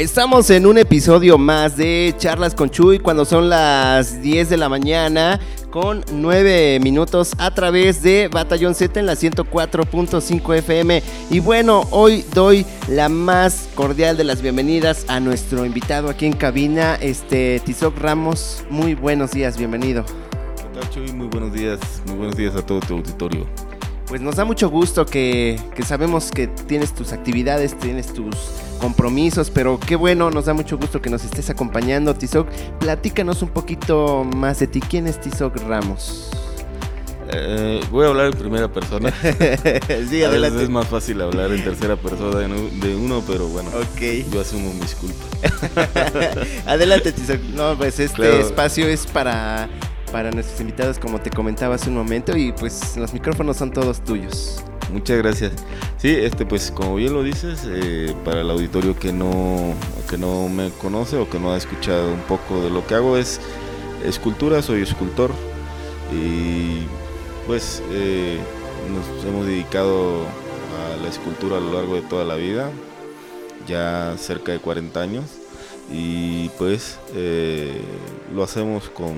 Estamos en un episodio más de Charlas con Chuy cuando son las 10 de la mañana con 9 minutos a través de Batallón Z en la 104.5 FM. Y bueno, hoy doy la más cordial de las bienvenidas a nuestro invitado aquí en cabina, este Tizoc Ramos. Muy buenos días, bienvenido. ¿Qué tal, Chuy? Muy buenos días, muy buenos días a todo tu auditorio. Pues nos da mucho gusto que, que sabemos que tienes tus actividades, tienes tus compromisos, pero qué bueno, nos da mucho gusto que nos estés acompañando, Tizoc. Platícanos un poquito más de ti. ¿Quién es Tizoc Ramos? Eh, voy a hablar en primera persona. sí, a adelante. veces es más fácil hablar en tercera persona de uno, pero bueno, Ok. yo asumo mis culpas. Adelante, Tizoc. No, pues este Claro. espacio es para, para nuestros invitados, como te comentaba hace un momento, y pues los micrófonos son todos tuyos. Muchas gracias. Sí, este, pues como bien lo dices, eh, para el auditorio que no, que no me conoce o que no ha escuchado un poco de lo que hago es escultura, soy escultor y pues eh, nos hemos dedicado a la escultura a lo largo de toda la vida, ya cerca de 40 años y pues eh, lo hacemos con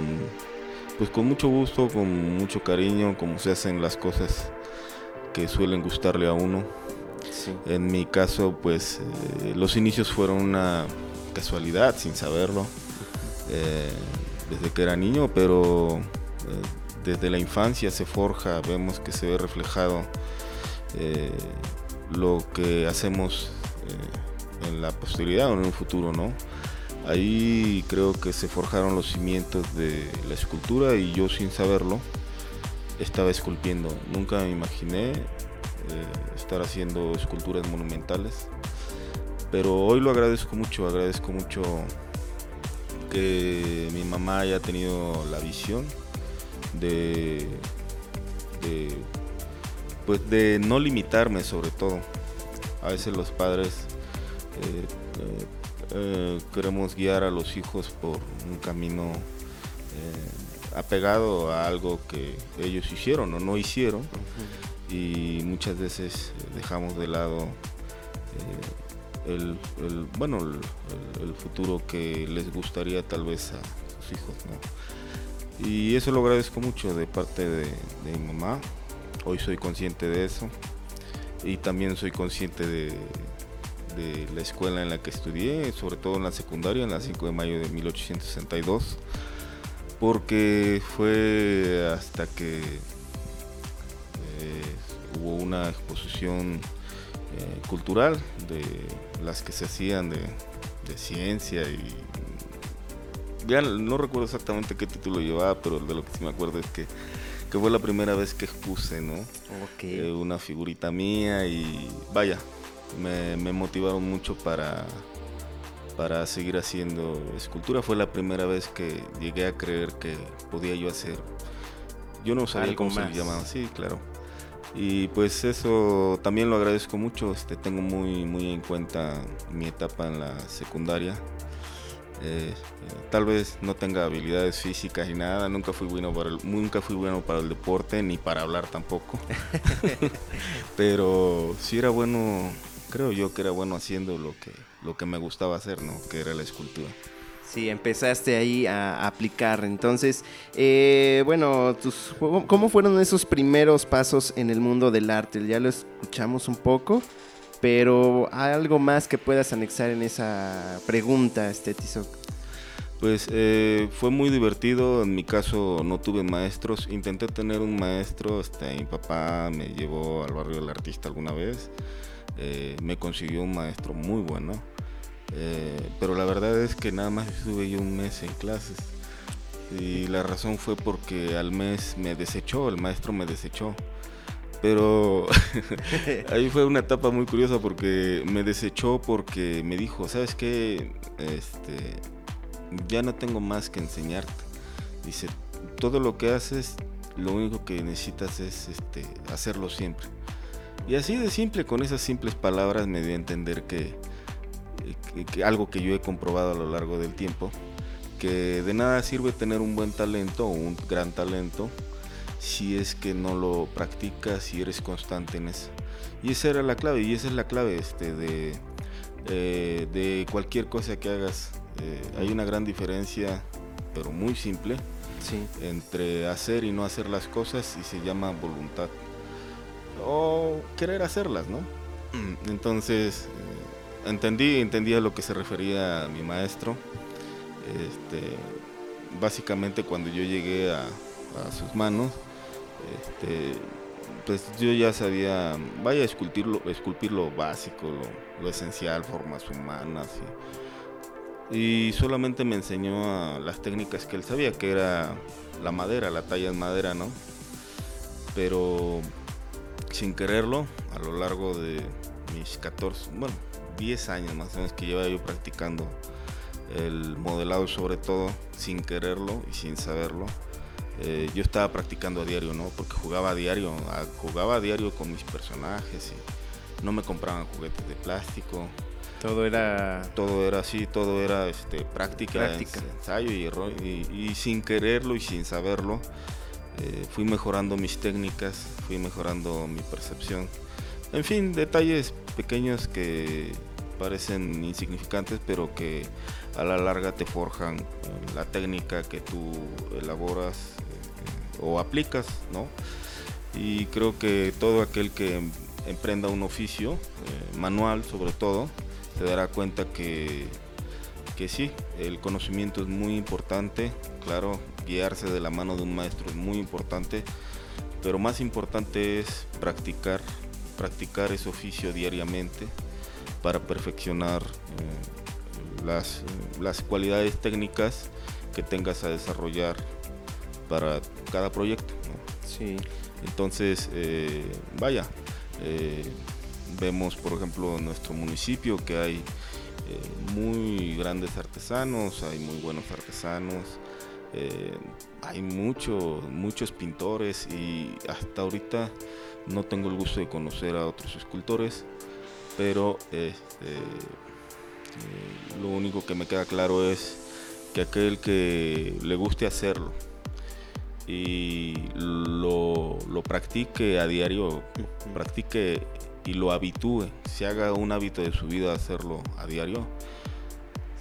pues con mucho gusto, con mucho cariño, como se hacen las cosas que suelen gustarle a uno. Sí. En mi caso, pues eh, los inicios fueron una casualidad, sin saberlo, eh, desde que era niño, pero eh, desde la infancia se forja, vemos que se ve reflejado lo que hacemos en la posteridad o en un futuro, ¿no? Ahí creo que se forjaron los cimientos de la escultura y yo sin saberlo estaba esculpiendo. Nunca me imaginé eh, estar haciendo esculturas monumentales. Pero hoy lo agradezco mucho, agradezco mucho que mi mamá haya tenido la visión de, pues de no limitarme sobre todo. A veces los padres eh, eh, eh, queremos guiar a los hijos por un camino eh, apegado a algo que ellos hicieron o no hicieron. Y muchas veces eh, dejamos de lado eh, el, el- bueno el, el- el futuro que les gustaría tal vez a sus hijos ¿no? y eso lo agradezco mucho de parte de, de mi mamá. Hoy soy consciente de eso. Y también soy consciente de, de la escuela en la que estudié, sobre todo en la secundaria, en la 5 de mayo de 1862, porque fue hasta que eh, hubo una exposición eh, cultural de las que se hacían de, de ciencia y ya no recuerdo exactamente qué título llevaba, pero de lo que sí me acuerdo es que, que fue la primera vez que expuse, ¿no? Ok. eh, una figurita mía y vaya, me, me motivaron mucho para, para seguir haciendo escultura. Fue la primera vez que llegué a creer que podía yo hacer. Yo no sabía cómo más. se llamaban, sí, claro. Y pues eso también lo agradezco mucho, este, tengo muy, muy en cuenta mi etapa en la secundaria. Eh, eh, tal vez no tenga habilidades físicas y nada, nunca fui bueno para el, nunca fui bueno para el deporte ni para hablar tampoco. Pero sí era bueno, creo yo que era bueno haciendo lo que lo que me gustaba hacer, ¿no? Que era la escultura. Sí, empezaste ahí a, aplicar. Entonces, eh, bueno, tus, ¿cómo fueron esos primeros pasos en el mundo del arte? Ya lo escuchamos un poco, pero ¿hay algo más que puedas anexar en esa pregunta, este Tizoc? Pues eh, fue muy divertido, en mi caso no tuve maestros, intenté tener un maestro, este, mi papá me llevó al barrio del artista alguna vez, eh, me consiguió un maestro muy bueno, eh, pero la verdad es que nada más estuve yo un mes en clases y la razón fue porque al mes me desechó, el maestro me desechó. Pero ahí fue una etapa muy curiosa porque me desechó porque me dijo, ¿sabes qué? Este, ya no tengo más que enseñarte. Dice, todo lo que haces, lo único que necesitas es este, hacerlo siempre. Y así de simple, con esas simples palabras me dio a entender que, que- que algo que yo he comprobado a lo largo del tiempo, que de nada sirve tener un buen talento o un gran talento si es que no lo practicas y eres constante en eso. Y esa era la clave, y esa es la clave este, de, eh, de cualquier cosa que hagas. Eh, hay una gran diferencia, pero muy simple, entre hacer y no hacer las cosas y se llama voluntad. O querer hacerlas, ¿no? Entonces, eh, entendí, entendí a lo que se refería mi maestro. Este, básicamente cuando yo llegué a, sus manos, este, pues yo ya sabía, vaya a esculpir lo, esculpir lo básico, lo, esencial, formas humanas. Y, solamente me enseñó las técnicas que él sabía, que era la madera, la talla en madera, ¿no? Pero sin quererlo, a lo largo de mis 14, bueno, 10 años más o menos que llevaba yo practicando el modelado sobre todo, sin quererlo y sin saberlo, eh, yo estaba practicando a diario, ¿no? Porque jugaba a diario, jugaba a diario con mis personajes y no me compraban juguetes de plástico. Todo era... Todo era así, todo era este, práctica, ensayo y error. Y, sin quererlo y sin saberlo, eh, fui mejorando mis técnicas, fui mejorando mi percepción. En fin, detalles pequeños que parecen insignificantes, pero que a la larga te forjan eh, la técnica que tú elaboras eh, o aplicas, ¿no? Y creo que todo aquel que emprenda un oficio, manual sobre todo, te dará cuenta que, que sí, el conocimiento es muy importante, claro, guiarse de la mano de un maestro es muy importante, pero más importante es practicar, practicar ese oficio diariamente para perfeccionar las, las cualidades técnicas que tengas a desarrollar para cada proyecto. Sí. Entonces, eh, vaya, eh, vemos por ejemplo en nuestro municipio que hay eh, muy grandes artesanos, hay muy buenos artesanos, hay mucho, muchos pintores y hasta ahorita no tengo el gusto de conocer a otros escultores, pero este, lo único que me queda claro es que aquel que le guste hacerlo y lo, practique a diario, practique y lo habitúe, se haga un hábito de su vida hacerlo a diario,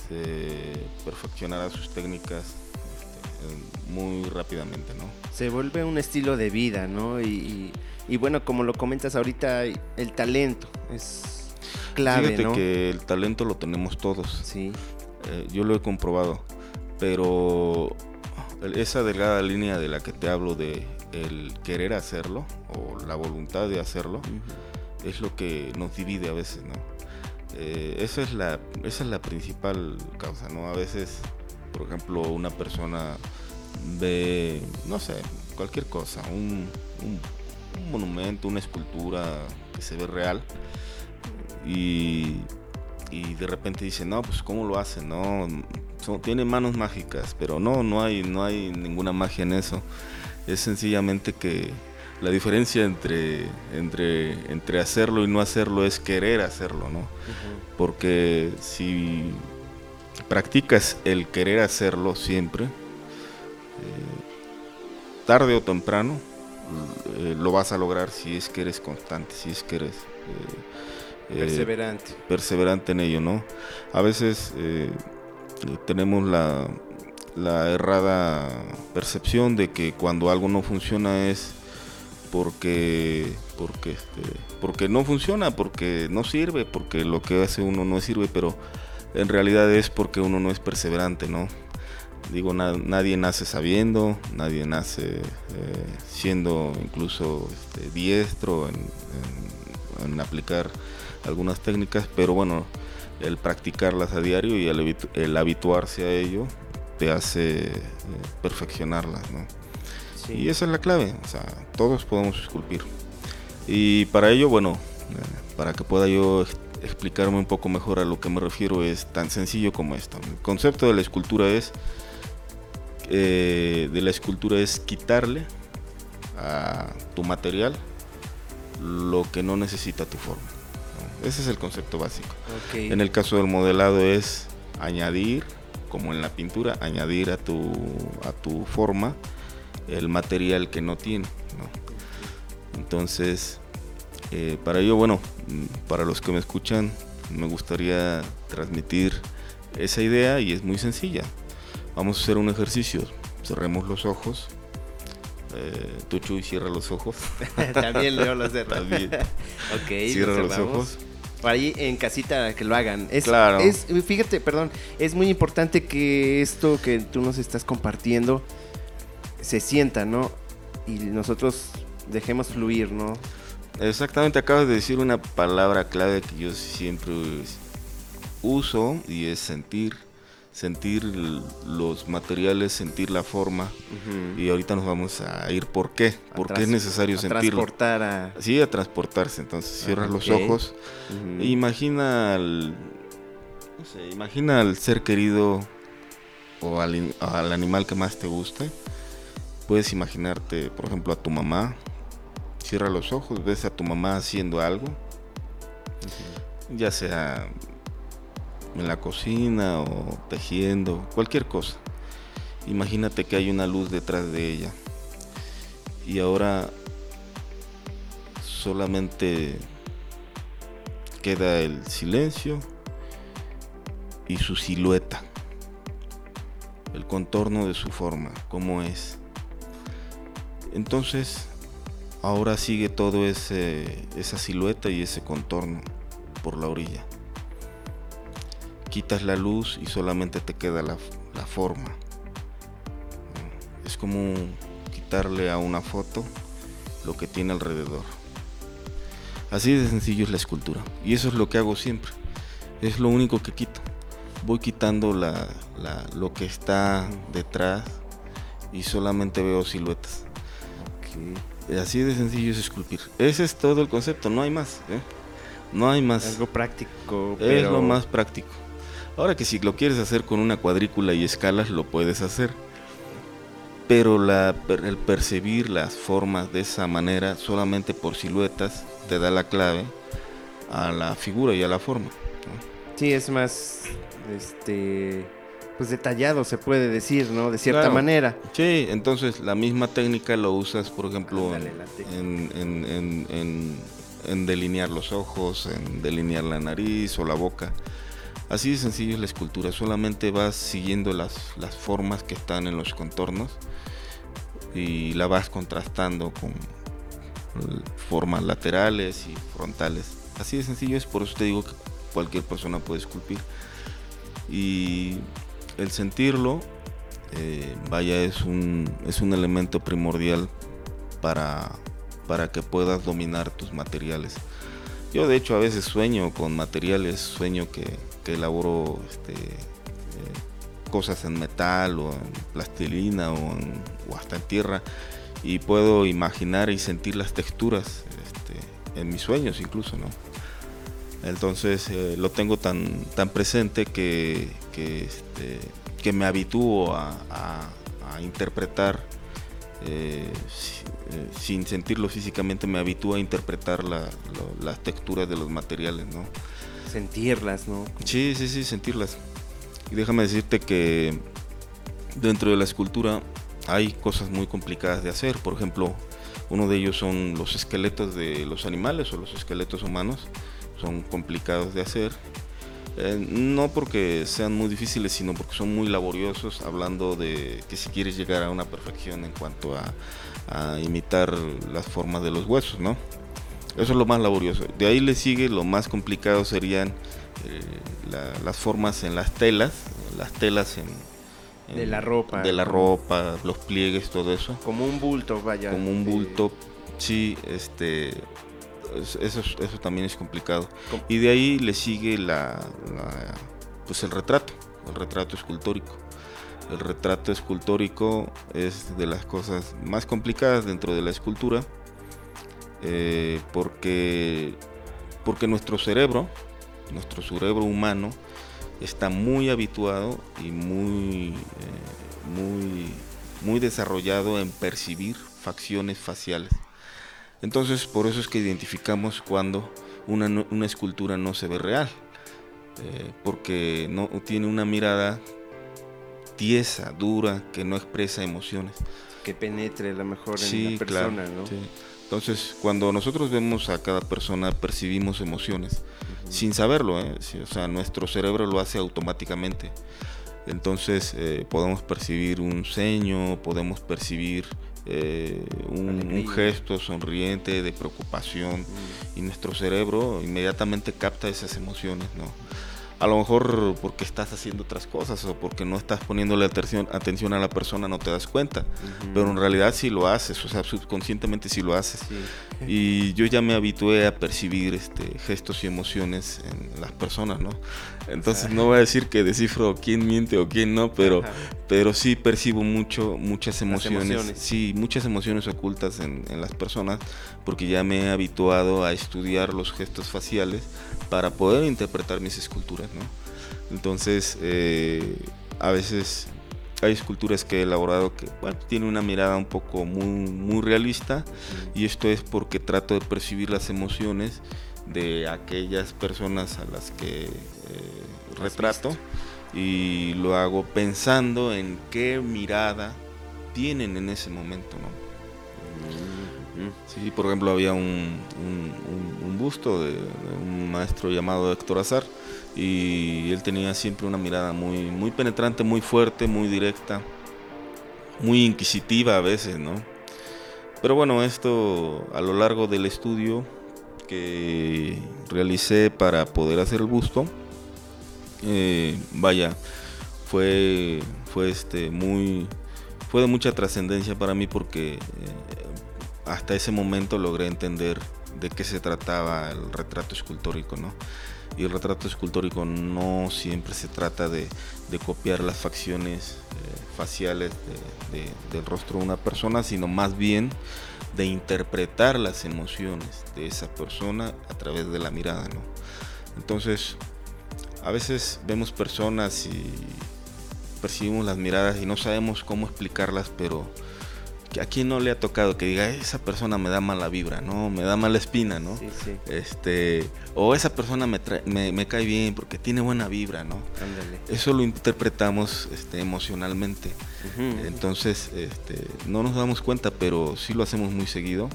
se perfeccionará sus técnicas muy rápidamente, ¿no? Se vuelve un estilo de vida, ¿no? Y, y bueno, como lo comentas ahorita, el talento es clave, Fíjate que el talento lo tenemos todos. Sí. Eh, yo lo he comprobado, pero esa delgada línea de la que te hablo de el querer hacerlo o la voluntad de hacerlo es lo que nos divide a veces, ¿no? Eh, esa es la esa es la principal causa, ¿no? A veces, por ejemplo, una persona ve, no sé, cualquier cosa, un, un monumento, una escultura que se ve real y, de repente dice, no, pues cómo lo hacen, no, tiene manos mágicas, pero no, no hay, no hay ninguna magia en eso. Es sencillamente que la diferencia entre, entre, entre hacerlo y no hacerlo es querer hacerlo, ¿no? Porque si practicas el querer hacerlo siempre, eh, tarde o temprano, eh, lo vas a lograr si es que eres constante, si es que eres... Eh, perseverante. perseverante en ello, ¿no? A veces tenemos la, errada percepción de que cuando algo no funciona es porque porque este, porque no funciona, porque no sirve, porque lo que hace uno no sirve, pero en realidad es porque uno no es perseverante, ¿no? Digo, nadie nace sabiendo, nadie nace eh, siendo incluso este, diestro en aplicar algunas técnicas, pero bueno, el practicarlas a diario y el, habituarse a ello te hace eh, perfeccionarlas, ¿no? Y esa es la clave, o sea, todos podemos esculpir. Y para ello, bueno, eh, para que pueda yo explicarme un poco mejor a lo que me refiero, es tan sencillo como esto. El concepto de la escultura es, eh, de la escultura es quitarle a tu material lo que no necesita tu forma. Ese es el concepto básico. En el caso del modelado es añadir, como en la pintura, añadir a tu, a tu forma el material que no tiene. Entonces, eh, para ello, bueno, para los que me escuchan, me gustaría transmitir esa idea y es muy sencilla. Vamos a hacer un ejercicio. Cerremos los ojos. Eh, tú, y cierra los ojos. También leo los de También. ok, Cierra los ojos. Por ahí en casita que lo hagan. Es, Claro. es- fíjate, perdón, es muy importante que esto que tú nos estás compartiendo se sienta, ¿no? Y nosotros dejemos fluir, ¿no? Exactamente, acabas de decir una palabra clave que yo siempre uso y es sentir. Sentir los materiales, sentir la forma. Y ahorita nos vamos a ir por qué. A ¿Por qué es necesario a sentirlo? Transportar a. Sí, a transportarse. Entonces cierras Ah, los ok. ojos. E imagina al. No sé, imagina al ser querido o al, al animal que más te guste. Puedes imaginarte, por ejemplo, a tu mamá. Cierra los ojos, ves a tu mamá haciendo algo. Ya sea en la cocina o tejiendo, cualquier cosa. Imagínate que hay una luz detrás de ella. Y ahora solamente queda el silencio y su silueta. El contorno de su forma, cómo es. Entonces, ahora sigue todo ese esa silueta y ese contorno por la orilla. Quitas la luz y solamente te queda la, la forma. Es como quitarle a una foto lo que tiene alrededor. Así de sencillo es la escultura. Y eso es lo que hago siempre. Es lo único que quito. Voy quitando la, la- lo que está detrás y solamente veo siluetas. Así de sencillo es esculpir. Ese es todo el concepto, no hay más. ¿eh? No hay más. Algo práctico. Es lo más práctico. Ahora que si lo quieres hacer con una cuadrícula y escalas, lo puedes hacer. Pero la, el percibir las formas de esa manera, solamente por siluetas, te da la clave a la figura y a la forma. ¿no? Sí, es más. Este. Pues detallado, se puede decir, ¿no? De cierta Claro. manera. Sí, entonces la misma técnica lo usas, por ejemplo, Ándale, en, en- en- en- en- delinear los ojos, en delinear la nariz o la boca. Así de sencillo es la escultura, solamente vas siguiendo las, las formas que están en los contornos y la vas contrastando con formas laterales y frontales. Así de sencillo es, por eso te digo que cualquier persona puede esculpir. Y el sentirlo, eh, vaya, es un, es un elemento primordial para, para que puedas dominar tus materiales. Yo de hecho a veces sueño con materiales, sueño que, que elaboro este, eh, cosas en metal o en plastilina o, en- o hasta en tierra y puedo imaginar y sentir las texturas este, en mis sueños incluso, ¿no? Entonces eh, lo tengo tan, tan presente que, que, este, que me habitúo a, a- a interpretar, eh, eh, sin sentirlo físicamente, me habitúo a interpretar la- lo- las texturas de los materiales, ¿no? Sentirlas, ¿no? Sí, sí, sí, sentirlas. Y déjame decirte que dentro de la escultura hay cosas muy complicadas de hacer. Por ejemplo, uno de ellos son los esqueletos de los animales o los esqueletos humanos. Son complicados de hacer. Eh, no porque sean muy difíciles, sino porque son muy laboriosos, hablando de que si quieres llegar a una perfección en cuanto a, a imitar las formas de los huesos, ¿no? Eso es lo más laborioso. De ahí le sigue lo más complicado serían eh, la- las formas en las telas, las telas en, en- De la ropa. de la ropa, los pliegues, todo eso, Como un bulto, vaya. como un bulto. Sí, este, es- eso, es- eso también es complicado. Com- Y de ahí le sigue la, la- pues el retrato, el retrato escultórico. El retrato escultórico es de las cosas más complicadas dentro de la escultura, eh, porque, porque nuestro cerebro, nuestro cerebro humano, está muy habituado y muy, eh, muy, muy desarrollado en percibir facciones faciales. Entonces, por eso es que identificamos cuando una, una escultura no se ve real, eh, porque no tiene una mirada tiesa, dura, que no expresa emociones. Que penetre a lo mejor en Sí, la persona, claro, ¿no? sí. Entonces, cuando nosotros vemos a cada persona, percibimos emociones. sin saberlo, ¿eh? o sea, nuestro cerebro lo hace automáticamente. Entonces eh, podemos percibir un ceño, podemos percibir eh, un, gesto sonriente de preocupación mm. y nuestro cerebro inmediatamente capta esas emociones, ¿no? a lo mejor porque estás haciendo otras cosas o porque no estás poniéndole atención, atención a la persona no te das cuenta, pero en realidad sí lo haces, o sea, subconscientemente sí lo haces. Y yo ya me habitué a percibir este, gestos y emociones en las personas, ¿no? Entonces no voy a decir que descifro quién miente o quién no, pero, pero sí percibo mucho, muchas emociones, sí, muchas emociones ocultas en, en las personas, porque ya me he habituado a estudiar los gestos faciales para poder interpretar mis esculturas, ¿no? Entonces, eh, a veces hay esculturas que he elaborado que bueno, tienen una mirada un poco muy, muy realista y esto es porque trato de percibir las emociones de aquellas personas a las que eh, retrato y lo hago pensando en qué mirada tienen en ese momento, ¿no? Sí, por ejemplo, había un, busto de, un maestro llamado Héctor Azar y él tenía siempre una mirada muy, muy penetrante, muy fuerte, muy directa, muy inquisitiva a veces, ¿no? Pero bueno, esto a lo largo del estudio que realicé para poder hacer el busto, eh, vaya, fue, fue este, muy, fue de mucha trascendencia para mí porque eh, hasta ese momento logré entender de qué se trataba el retrato escultórico, ¿no? Y el retrato escultórico no siempre se trata de, copiar las facciones eh, faciales del rostro de una persona, sino más bien de interpretar las emociones de esa persona a través de la mirada, ¿no? Entonces, a veces vemos personas y percibimos las miradas y no sabemos cómo explicarlas, pero a quién no le ha tocado que diga esa persona me da mala vibra, ¿no? Me da mala espina, ¿no? Sí, sí. Este, o esa persona me, me, cae bien porque tiene buena vibra, ¿no? Eso lo interpretamos este, emocionalmente. Entonces, este, no nos damos cuenta, pero sí lo hacemos muy seguido.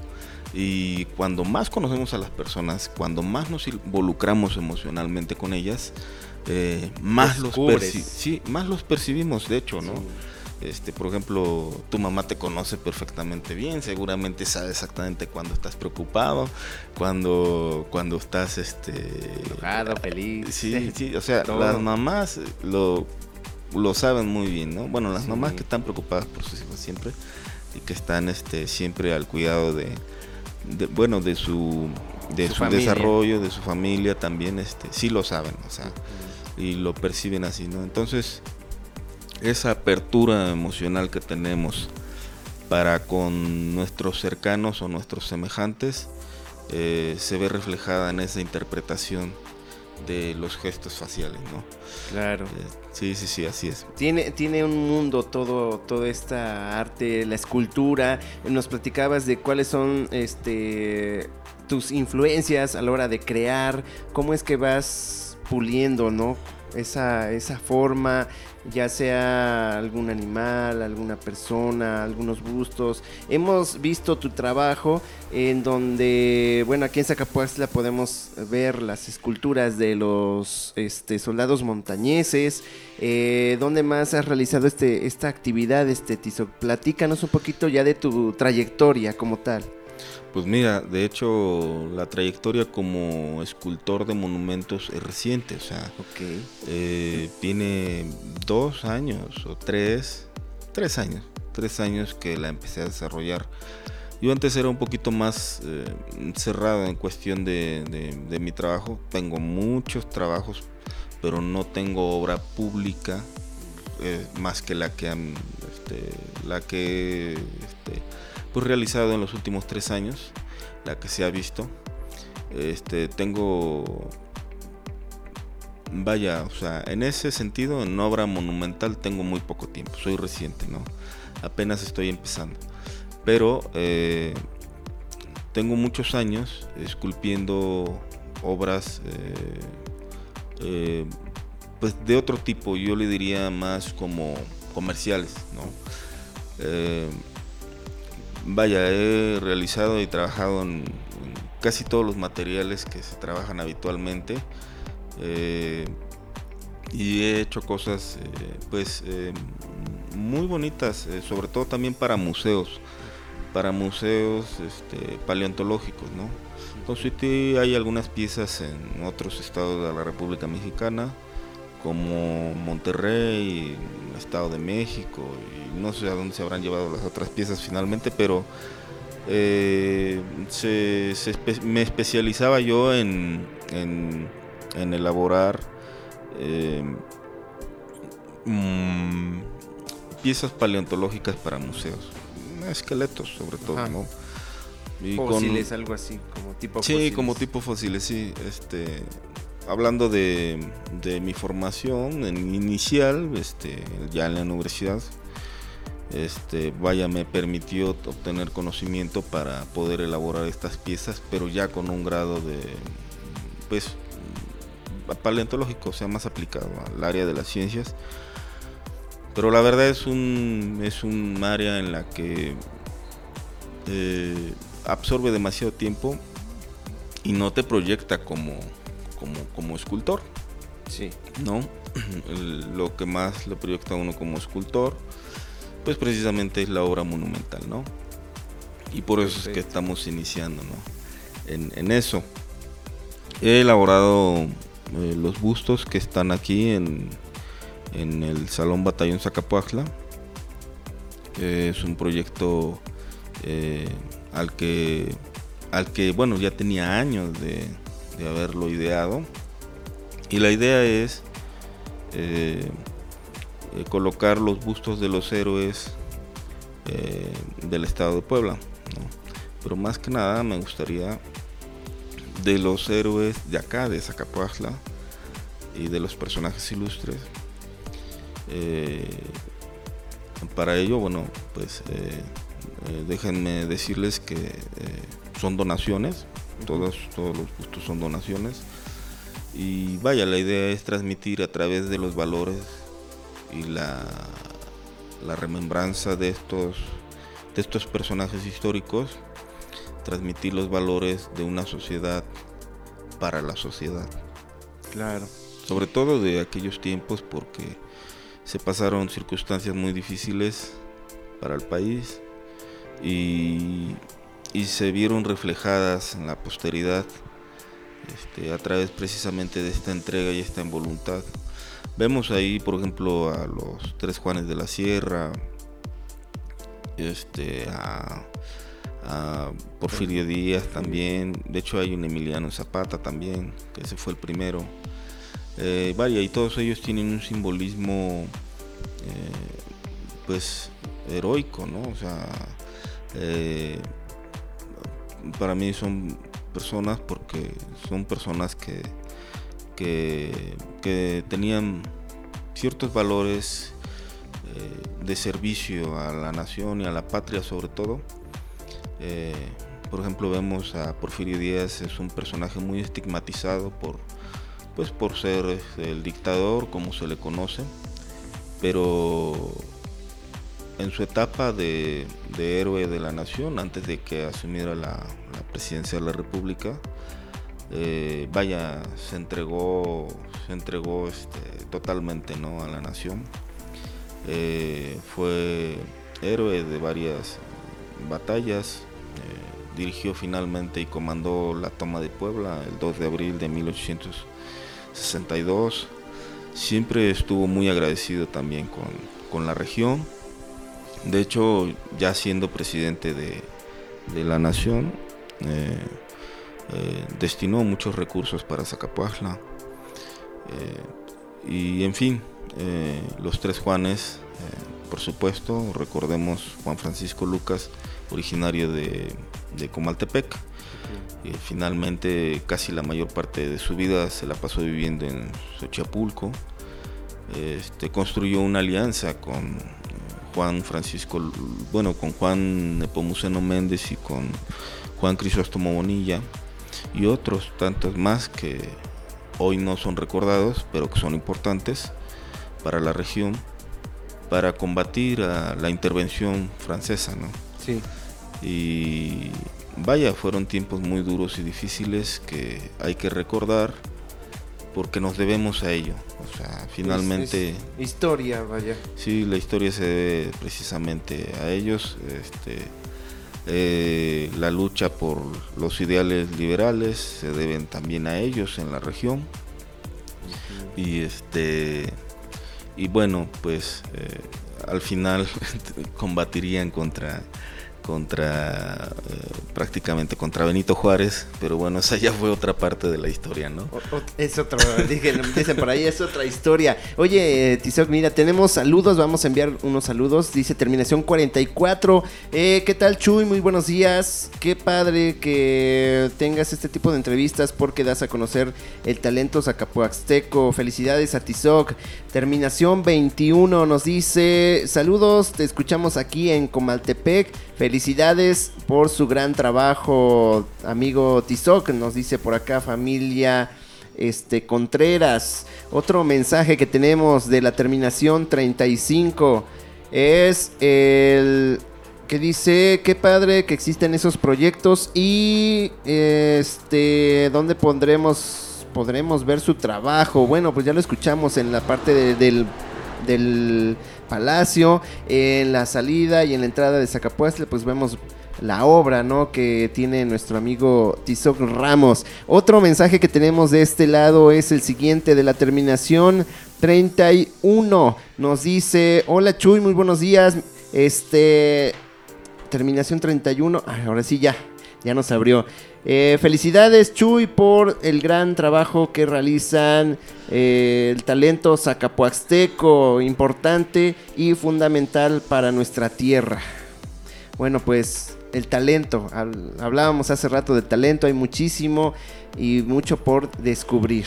Y cuando más conocemos a las personas, cuando más nos involucramos emocionalmente con ellas, eh, más, los, sí, más los percibimos, de hecho, ¿no? Este, por ejemplo, tu mamá te conoce perfectamente bien, seguramente sabe exactamente cuando estás preocupado, cuando, cuando estás este enojado, feliz. Sí, sí, o sea, las mamás lo, lo saben muy bien, ¿no? Bueno, las mamás que están preocupadas por sus hijos siempre y que están este siempre al cuidado de, bueno, de su de su, desarrollo, de su familia también este sí lo saben, o sea, y lo perciben así, ¿no? Entonces, esa apertura emocional que tenemos para con nuestros cercanos o nuestros semejantes eh, se ve reflejada en esa interpretación de los gestos faciales, ¿no? Claro. Eh, sí, sí, sí, así es. Tiene, tiene un mundo todo, toda esta arte, la escultura. Nos platicabas de cuáles son este tus influencias a la hora de crear, cómo es que vas puliendo, ¿no? Esa, esa forma, ya sea algún animal, alguna persona, algunos bustos. Hemos visto tu trabajo en donde, bueno, aquí en Zacapuastla podemos ver las esculturas de los este, soldados montañeses. Eh, ¿Dónde más has realizado este, esta actividad, este Tizo? Platícanos un poquito ya de tu trayectoria como tal. Pues mira, de hecho la trayectoria como escultor de monumentos es reciente, o sea, eh, tiene dos años o tres, tres años, tres años que la empecé a desarrollar. Yo antes era un poquito más eh, cerrado en cuestión de, mi trabajo. Tengo muchos trabajos, pero no tengo obra pública eh, más que la que, este, la que este, pues, realizado en los últimos tres años, la que se ha visto. Este, tengo, vaya, o sea, en ese sentido, en obra monumental tengo muy poco tiempo, soy reciente, ¿no? Apenas estoy empezando. Pero eh, tengo muchos años esculpiendo obras eh, eh, pues de otro tipo, yo le diría más como comerciales, ¿no? Vaya, he realizado y trabajado en, casi todos los materiales que se trabajan habitualmente. y he hecho cosas pues muy bonitas, sobre todo también para museos, para museos este, paleontológicos, ¿no? Entonces hay algunas piezas en otros estados de la República Mexicana, como Monterrey, Estado de México, y no sé a dónde se habrán llevado las otras piezas finalmente, pero eh, me especializaba yo en, elaborar eh, mm, piezas paleontológicas para museos, esqueletos sobre todo, ¿no? fósiles, algo así, como tipo Sí, como tipo fósiles, sí. Este, hablando de, mi formación en inicial, este, ya en la universidad, este, vaya, me permitió obtener conocimiento para poder elaborar estas piezas, pero ya con un grado de, pues, paleontológico, o sea, más aplicado al área de las ciencias. Pero la verdad es un, es un área en la que eh, absorbe demasiado tiempo y no te proyecta como, como, escultor. Sí. ¿No? Lo que más le proyecta a uno como escultor, pues precisamente es la obra monumental, ¿no? Y por eso es que estamos iniciando, ¿no? En, eso. He elaborado eh, los bustos que están aquí en, en el Salón Batallón Zacapuajla, que es un proyecto eh, al que, al que, bueno, ya tenía años de, haberlo ideado. Y la idea es eh, eh, colocar los bustos de los héroes eh, del estado de Puebla. Pero más que nada me gustaría de los héroes de acá, de Zacapuazla, y de los personajes ilustres. para ello, bueno, pues déjenme decirles que son donaciones, todos, todos los gustos son donaciones. Y vaya, la idea es transmitir a través de los valores y la, la remembranza de estos, de estos personajes históricos, transmitir los valores de una sociedad para la sociedad. Claro. Sobre todo de aquellos tiempos porque se pasaron circunstancias muy difíciles para el país y, se vieron reflejadas en la posteridad este, a través precisamente de esta entrega y esta voluntad. Vemos ahí, por ejemplo, a los tres Juanes de la Sierra, este, a, Porfirio Díaz también, de hecho hay un Emiliano Zapata también, que ese fue el primero. Eh, vaya, y todos ellos tienen un simbolismo, eh, pues, heroico, ¿no? O sea, eh, para mí son personas porque son personas que, que, tenían ciertos valores eh, de servicio a la nación y a la patria sobre todo. Eh, por ejemplo vemos a Porfirio Díaz, es un personaje muy estigmatizado por, pues por ser el dictador como se le conoce, pero en su etapa de, héroe de la nación, antes de que asumiera la, presidencia de la República, eh, vaya, se entregó, se entregó este, totalmente ¿no? a la nación. Eh, fue héroe de varias batallas, eh, dirigió finalmente y comandó la toma de Puebla el 2 de abril de 1862. Siempre estuvo muy agradecido también con, con la región de hecho, ya siendo presidente de, la nación, eh, eh, destinó muchos recursos para Zacapuajla. Eh, y en fin, los tres Juanes, por supuesto, recordemos Juan Francisco Lucas, originario de, Comaltepec. finalmente casi la mayor parte de su vida se la pasó viviendo en Xochapulco. Este, construyó una alianza con Juan Francisco, bueno, con Juan Nepomuceno Méndez y con Juan Crisóstomo Bonilla y otros tantos más que hoy no son recordados, pero que son importantes para la región para combatir a la intervención francesa, ¿no? Sí. Y vaya, fueron tiempos muy duros y difíciles que hay que recordar porque nos debemos a ello. O sea, finalmente... historia, vaya. Sí, la historia se debe precisamente a ellos. Este, eh, la lucha por los ideales liberales se deben también a ellos en la región. Y este y bueno, pues eh, al final combatirían contra contra eh, prácticamente contra Benito Juárez, pero bueno, esa ya fue otra parte de la historia, ¿no? es otra, dicen por ahí, es otra historia. Oye, Tizoc, mira, tenemos saludos, vamos a enviar unos saludos, dice terminación 44. Eh, ¿Qué tal, Chuy? Muy buenos días. Qué padre que tengas este tipo de entrevistas porque das a conocer el talento zacapuaxteco. Felicidades a Tizoc. Terminación 21 nos dice, saludos, te escuchamos aquí en Comaltepec. Felicidades por su gran trabajo, amigo Tizoc, nos dice por acá familia este Contreras. Otro mensaje que tenemos de la terminación 35 es el que dice qué padre que existen esos proyectos y este dónde pondremos podremos ver su trabajo. Bueno, pues ya lo escuchamos en la parte del del palacio. En la salida y en la entrada de Zacapuestle, pues vemos la obra, ¿no? Que tiene nuestro amigo Tizoc Ramos. Otro mensaje que tenemos de este lado es el siguiente de la terminación 31. Nos dice, hola Chuy, muy buenos días. Este, terminación 31. ahora sí ya, ya nos abrió. Eh, felicidades Chuy por el gran trabajo que realizan, eh, el talento zacapuaxteco, importante y fundamental para nuestra tierra. Bueno, pues el talento, hablábamos hace rato de talento, hay muchísimo y mucho por descubrir.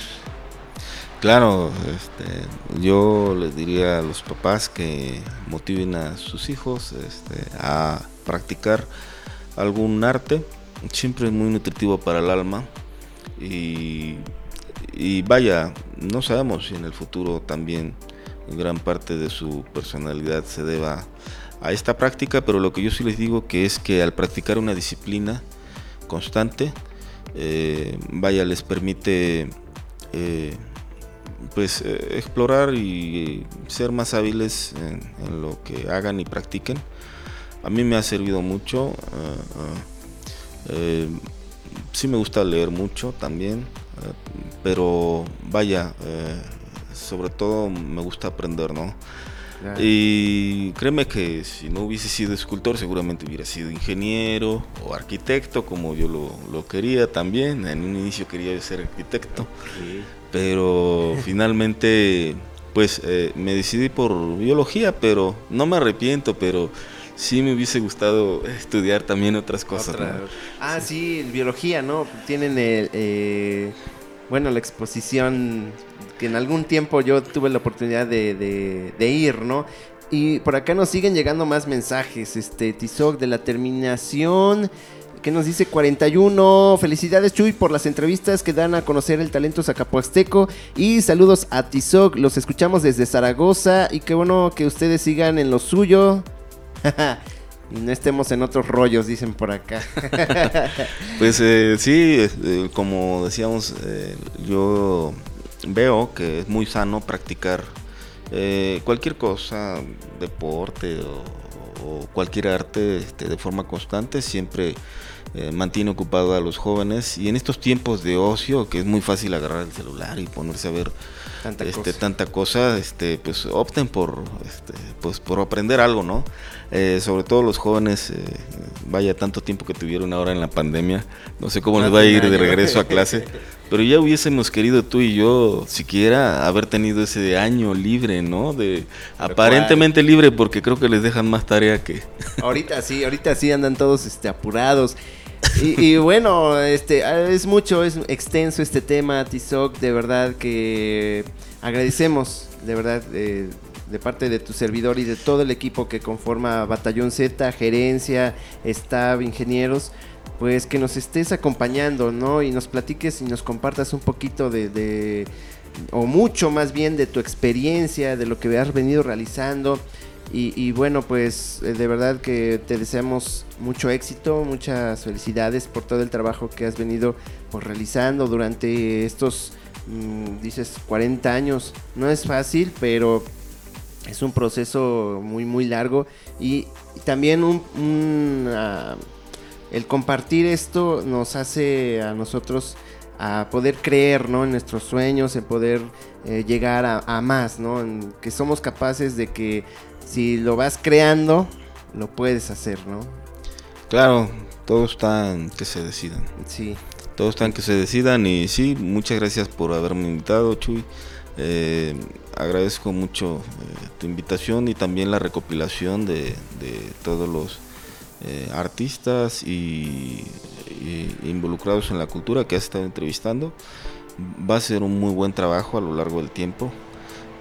Claro, este, yo les diría a los papás que motiven a sus hijos este, a practicar algún arte, siempre es muy nutritivo para el alma y, vaya, no sabemos si en el futuro también gran parte de su personalidad se deba a esta práctica, pero lo que yo sí les digo que es que al practicar una disciplina constante, eh, vaya, les permite eh, pues eh, explorar y ser más hábiles en, lo que hagan y practiquen. A mí me ha servido mucho. Eh, sí me gusta leer mucho también, eh, pero vaya, eh, sobre todo me gusta aprender, ¿no? Y créeme que si no hubiese sido escultor, seguramente hubiera sido ingeniero o arquitecto, como yo lo, quería también. En un inicio quería ser arquitecto, pero finalmente, pues me decidí por biología, pero no me arrepiento, pero sí me hubiese gustado estudiar también otras cosas. Ah, sí. biología, ¿no? Tienen el, eh, bueno, la exposición que en algún tiempo yo tuve la oportunidad de, ir, ¿no? Y por acá nos siguen llegando más mensajes. Este, Tizoc de la terminación. que nos dice 41? Felicidades Chuy por las entrevistas que dan a conocer el talento zacapuasteco y saludos a Tizoc, los escuchamos desde Zaragoza y qué bueno que ustedes sigan en lo suyo. y no estemos en otros rollos, dicen por acá. pues eh, sí, eh, como decíamos, eh, yo veo que es muy sano practicar cualquier cosa, deporte o, cualquier arte este, de forma constante, siempre mantiene ocupado a los jóvenes y en estos tiempos de ocio, que es muy fácil agarrar el celular y ponerse a ver tanta, este, cosa. tanta cosa, este, pues opten por, este, pues, por aprender algo, ¿no? Eh, sobre todo los jóvenes, eh, vaya tanto tiempo que tuvieron ahora en la pandemia, no sé cómo les va a ir de regreso a clase, pero ya hubiésemos querido tú y yo siquiera haber tenido ese año libre, ¿no? De aparentemente libre porque creo que les dejan más tarea que Ahorita sí, ahorita sí andan todos este apurados. Y, bueno, este es mucho, es extenso este tema, Tizoc, de verdad que agradecemos, de verdad, eh, de parte de tu servidor y de todo el equipo que conforma Batallón Z, gerencia, staff, ingenieros, pues que nos estés acompañando, ¿no? Y nos platiques y nos compartas un poquito de, o mucho más bien de tu experiencia, de lo que has venido realizando. Y, bueno, pues eh, de verdad que te deseamos mucho éxito, muchas felicidades por todo el trabajo que has venido pues, realizando durante estos, mm, dices, 40 años. No es fácil, pero es un proceso muy, muy largo y, también un, el compartir esto nos hace a nosotros a poder creer ¿no? en nuestros sueños, en poder eh, llegar a, más, ¿no? En que somos capaces de que si lo vas creando, lo puedes hacer, ¿no? Claro, todo está en que se decidan. Sí. Todo está en que se decidan y sí, muchas gracias por haberme invitado, Chuy. Eh, agradezco mucho eh, tu invitación y también la recopilación de, todos los artistas y involucrados en la cultura que has estado entrevistando. Va a ser un muy buen trabajo a lo largo del tiempo,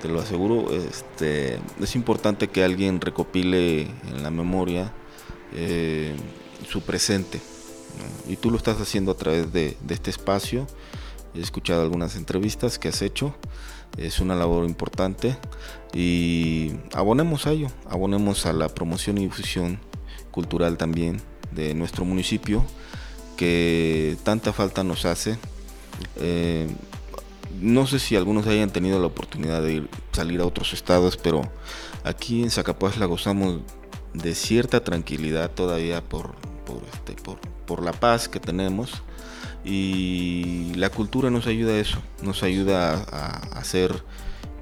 te lo aseguro. Este, es importante que alguien recopile en la memoria eh, su presente. Y tú lo estás haciendo a través de, este espacio. He escuchado algunas entrevistas que has hecho. Es una labor importante. Y abonemos a ello. Abonemos a la promoción y difusión cultural también de nuestro municipio que tanta falta nos hace. Eh, no sé si algunos hayan tenido la oportunidad de ir, salir a otros estados, pero aquí en Zacapuaz la gozamos de cierta tranquilidad todavía por, por, este, por, la paz que tenemos. Y la cultura nos ayuda a eso, nos ayuda a, ser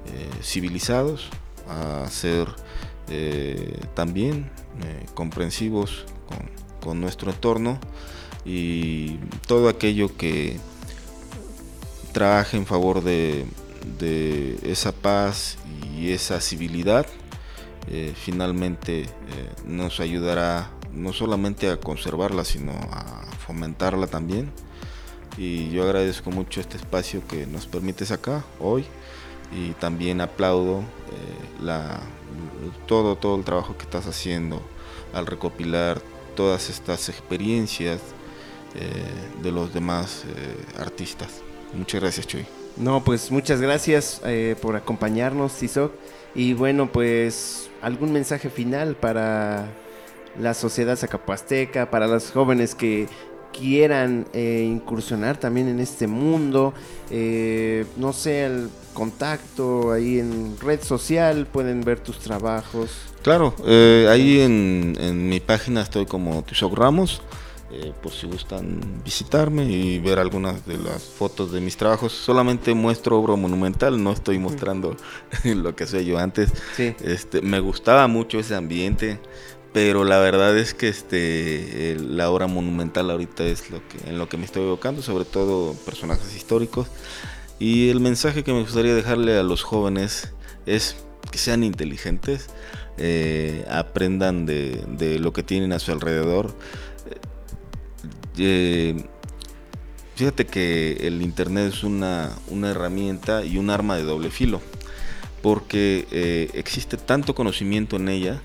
eh, civilizados, a ser eh, también comprensivos con, nuestro entorno y todo aquello que trabaje en favor de, esa paz y esa civilidad, eh, finalmente eh, nos ayudará no solamente a conservarla, sino a fomentarla también. Y yo agradezco mucho este espacio que nos permites acá hoy y también aplaudo eh, la, todo, todo el trabajo que estás haciendo al recopilar todas estas experiencias eh, de los demás eh, artistas. Muchas gracias, Chuy. No, pues muchas gracias por acompañarnos, Tizoc. Y bueno, pues algún mensaje final para la sociedad zacapuasteca, para los jóvenes que quieran incursionar también en este mundo, no sé, el contacto ahí en red social, pueden ver tus trabajos. Claro, ahí en, en, mi página estoy como Tizoc Ramos. Eh, por si gustan visitarme y ver algunas de las fotos de mis trabajos. Solamente muestro obra monumental, no estoy mostrando lo que hacía yo antes. Este, me gustaba mucho ese ambiente, pero la verdad es que este, la obra monumental ahorita es lo que, en lo que me estoy evocando, sobre todo personajes históricos. Y el mensaje que me gustaría dejarle a los jóvenes es que sean inteligentes, eh, aprendan de, de, lo que tienen a su alrededor. Eh, fíjate que el Internet es una, herramienta y un arma de doble filo, porque eh, existe tanto conocimiento en ella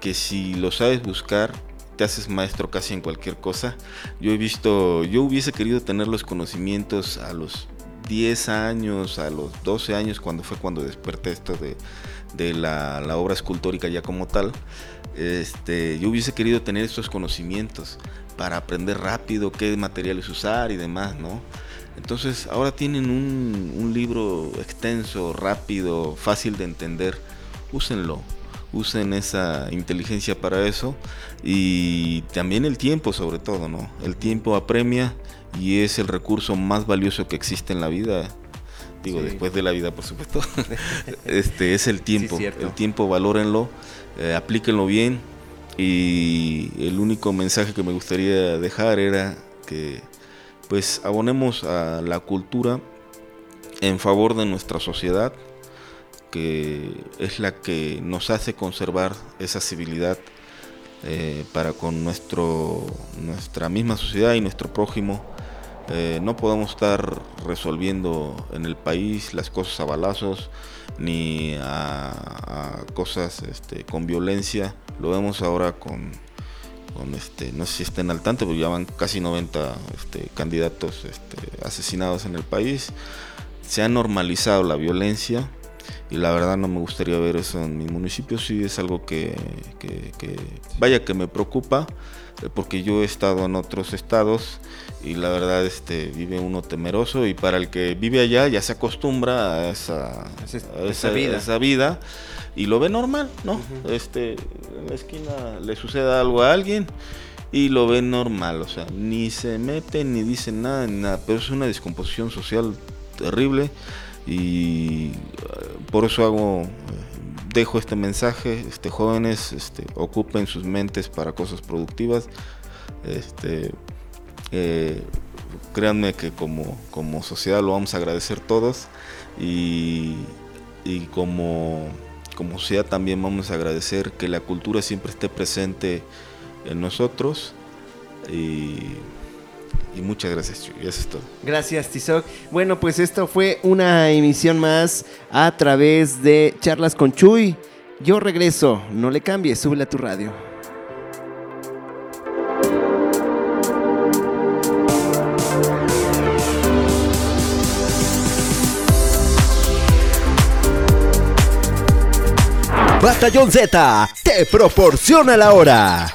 que si lo sabes buscar, te haces maestro casi en cualquier cosa. Yo he visto, yo hubiese querido tener los conocimientos a los 10 años, a los 12 años, cuando fue cuando desperté esto de, la, la, obra escultórica ya como tal. Este, yo hubiese querido tener estos conocimientos, para aprender rápido qué materiales usar y demás, ¿no? Entonces ahora tienen un, libro extenso, rápido, fácil de entender. Úsenlo, usen esa inteligencia para eso y también el tiempo sobre todo, ¿no? El tiempo apremia y es el recurso más valioso que existe en la vida. Digo, después de la vida, por supuesto. este es el tiempo. el tiempo, valórenlo, eh, aplíquenlo bien y el único mensaje que me gustaría dejar era que pues abonemos a la cultura en favor de nuestra sociedad, que es la que nos hace conservar esa civilidad eh, para con nuestro, nuestra misma sociedad y nuestro prójimo. Eh, no podemos estar resolviendo en el país las cosas a balazos ni a, cosas este, con violencia lo vemos ahora con, este, no sé si estén al tanto, pero ya van casi 90 este, candidatos este, asesinados en el país. Se ha normalizado la violencia y la verdad no me gustaría ver eso en mi municipio, sí es algo que, vaya que me preocupa, eh, porque yo he estado en otros estados y la verdad este vive uno temeroso y para el que vive allá ya se acostumbra a esa, esa, vida. y lo ve normal, ¿no? Este en la esquina le suceda algo a alguien y lo ve normal, o sea, ni se mete ni dice nada, nada, pero es una descomposición social terrible y por eso hago dejo este mensaje este jóvenes este, ocupen sus mentes para cosas productivas. Este eh, créanme que como, como sociedad lo vamos a agradecer todos y, y como, como sociedad también vamos a agradecer que la cultura siempre esté presente en nosotros y muchas gracias, Chuy. Eso es todo. Gracias, Tizoc. Bueno, pues esto fue una emisión más a través de Charlas con Chuy. Yo regreso, no le cambies, súbele a tu radio. Batallón Z te proporciona la hora.